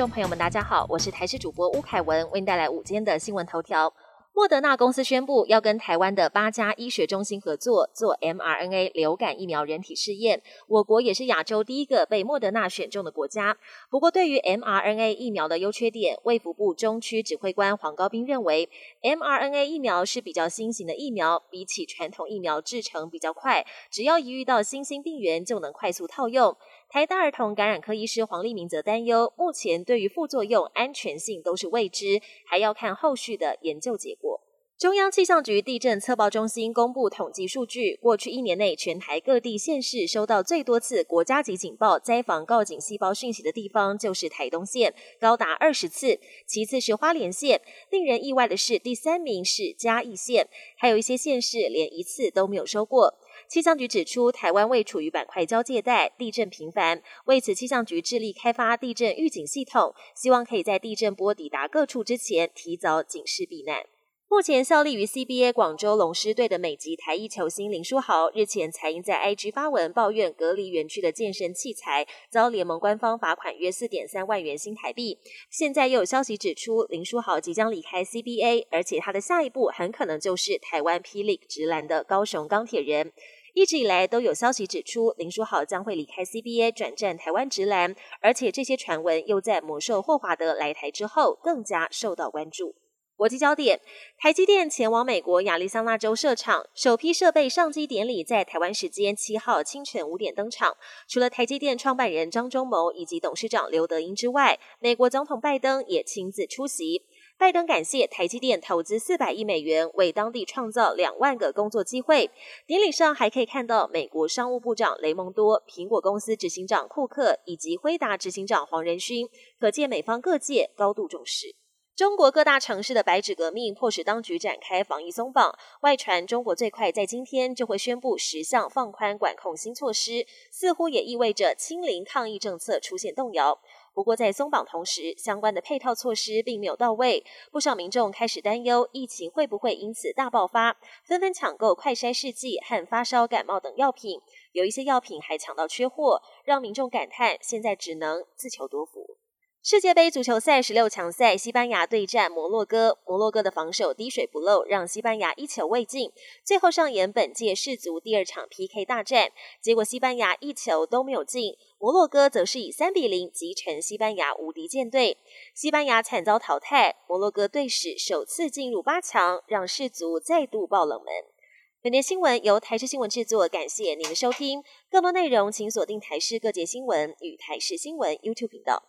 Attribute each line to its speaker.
Speaker 1: 众朋友们，大家好，我是台视主播吴凯文，为您带来午间的新闻头条。莫德纳公司宣布要跟台湾的八家医学中心合作做 mRNA 流感疫苗人体试验。我国也是亚洲第一个被莫德纳选中的国家。不过，对于 mRNA 疫苗的优缺点，卫福部中区指挥官黄高斌认为，mRNA 疫苗是比较新型的疫苗，比起传统疫苗制成比较快，只要一遇到新兴病原就能快速套用。台大儿童感染科医师黄立明则担忧，目前对于副作用、安全性都是未知，还要看后续的研究结果。中央气象局地震测报中心公布统计数据，过去一年内，全台各地县市收到最多次国家级警报、灾防告警细胞讯息的地方，就是台东县，高达二十次；其次是花莲县。令人意外的是，第三名是嘉义县，还有一些县市连一次都没有收过。气象局指出，台湾位处于板块交界带，地震频繁。为此，气象局致力开发地震预警系统，希望可以在地震波抵达各处之前，提早警示避难。目前效力于 CBA 广州龙狮队的美籍台裔球星林书豪，日前才因在 IG 发文抱怨隔离园区的健身器材，遭联盟官方罚款约四点三万元新台币。现在又有消息指出，林书豪即将离开 CBA，而且他的下一步很可能就是台湾霹雳直男的高雄钢铁人。一直以来都有消息指出，林书豪将会离开 CBA 转战台湾直男，而且这些传闻又在魔兽霍华德来台之后更加受到关注。国际焦点：台积电前往美国亚利桑那州设厂，首批设备上机典礼在台湾时间七号清晨五点登场。除了台积电创办人张忠谋以及董事长刘德英之外，美国总统拜登也亲自出席。拜登感谢台积电投资四百亿美元，为当地创造两万个工作机会。典礼上还可以看到美国商务部长雷蒙多、苹果公司执行长库克以及辉达执行长黄仁勋，可见美方各界高度重视。中国各大城市的白纸革命迫使当局展开防疫松绑，外传中国最快在今天就会宣布十项放宽管控新措施，似乎也意味着清零抗疫政策出现动摇。不过，在松绑同时，相关的配套措施并没有到位，不少民众开始担忧疫情会不会因此大爆发，纷纷抢购快筛试剂和发烧感冒等药品，有一些药品还抢到缺货，让民众感叹现在只能自求多福。世界杯足球赛十六强赛，西班牙对战摩洛哥。摩洛哥的防守滴水不漏，让西班牙一球未进。最后上演本届世足第二场 PK 大战，结果西班牙一球都没有进，摩洛哥则是以三比零击沉西班牙无敌舰队。西班牙惨遭淘汰，摩洛哥队史首次进入八强，让世足再度爆冷门。本节新闻由台视新闻制作，感谢您的收听。更多内容请锁定台视各界新闻与台视新闻 YouTube 频道。